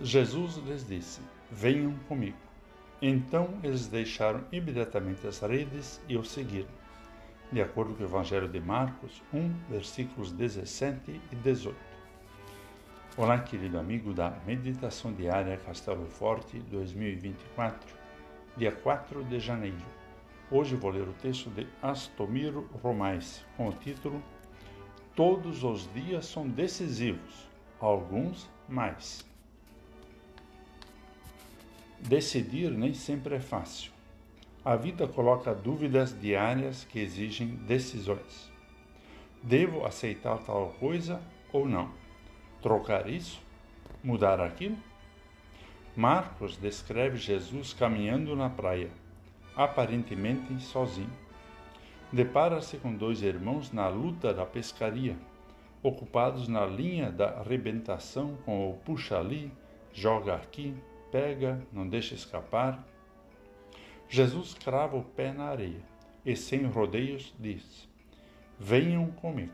Jesus lhes disse: Venham comigo. Então eles deixaram imediatamente as redes e o seguiram. De acordo com o Evangelho de Marcos 1, versículos 17 e 18. Olá, querido amigo da Meditação Diária Castelo Forte 2024, dia 4 de janeiro. Hoje vou ler o texto de Astomiro Romais, com o título Todos os dias são decisivos, alguns mais. Decidir nem sempre é fácil. A vida coloca dúvidas diárias que exigem decisões. Devo aceitar tal coisa ou não? Trocar isso? Mudar aquilo? Marcos descreve Jesus caminhando na praia, aparentemente sozinho. Depara-se com dois irmãos na luta da pescaria, ocupados na linha da arrebentação com o puxa ali, joga aqui, pega, não deixa escapar. Jesus crava o pé na areia e, sem rodeios, diz: Venham comigo.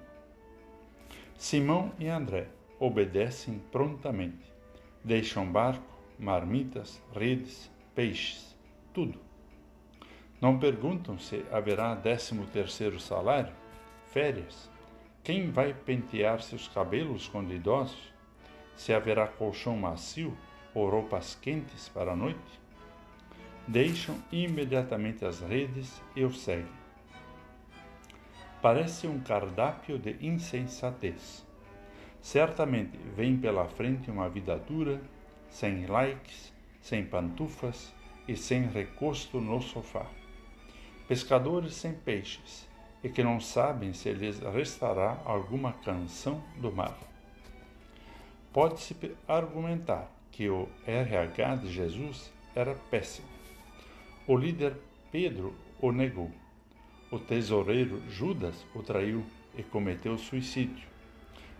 Simão e André obedecem prontamente. Deixam barco, marmitas, redes, peixes, tudo. Não perguntam se haverá décimo terceiro salário, férias, quem vai pentear seus cabelos quando idosos, se haverá colchão macio ou roupas quentes para a noite? Deixam imediatamente as redes e o seguem. Parece um cardápio de insensatez. Certamente vem pela frente uma vida dura, sem likes, sem pantufas e sem recosto no sofá. Pescadores sem peixes e que não sabem se lhes restará alguma canção do mar. Pode-se argumentar que o RH de Jesus era péssimo. O líder Pedro o negou. O tesoureiro Judas o traiu e cometeu suicídio.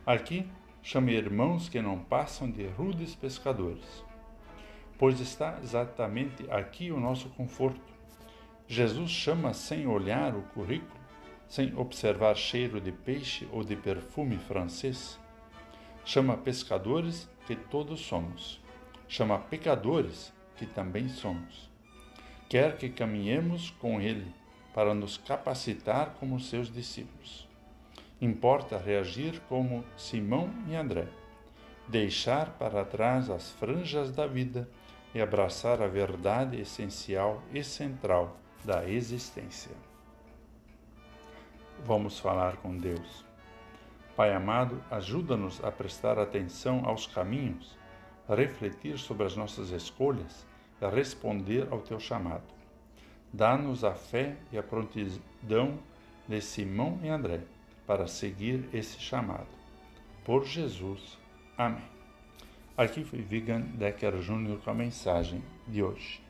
Aqui chame irmãos que não passam de rudes pescadores. Pois está exatamente aqui o nosso conforto. Jesus chama sem olhar o currículo, sem observar cheiro de peixe ou de perfume francês. Chama pescadores que todos somos chama pecadores, que também somos. Quer que caminhemos com Ele para nos capacitar como seus discípulos. Importa reagir como Simão e André, deixar para trás as franjas da vida e abraçar a verdade essencial e central da existência. Vamos falar com Deus. Pai amado, ajuda-nos a prestar atenção aos caminhos refletir sobre as nossas escolhas e responder ao teu chamado. Dá-nos a fé e a prontidão de Simão e André para seguir esse chamado. Por Jesus. Amém. Aqui foi Vigan Decker Júnior com a mensagem de hoje.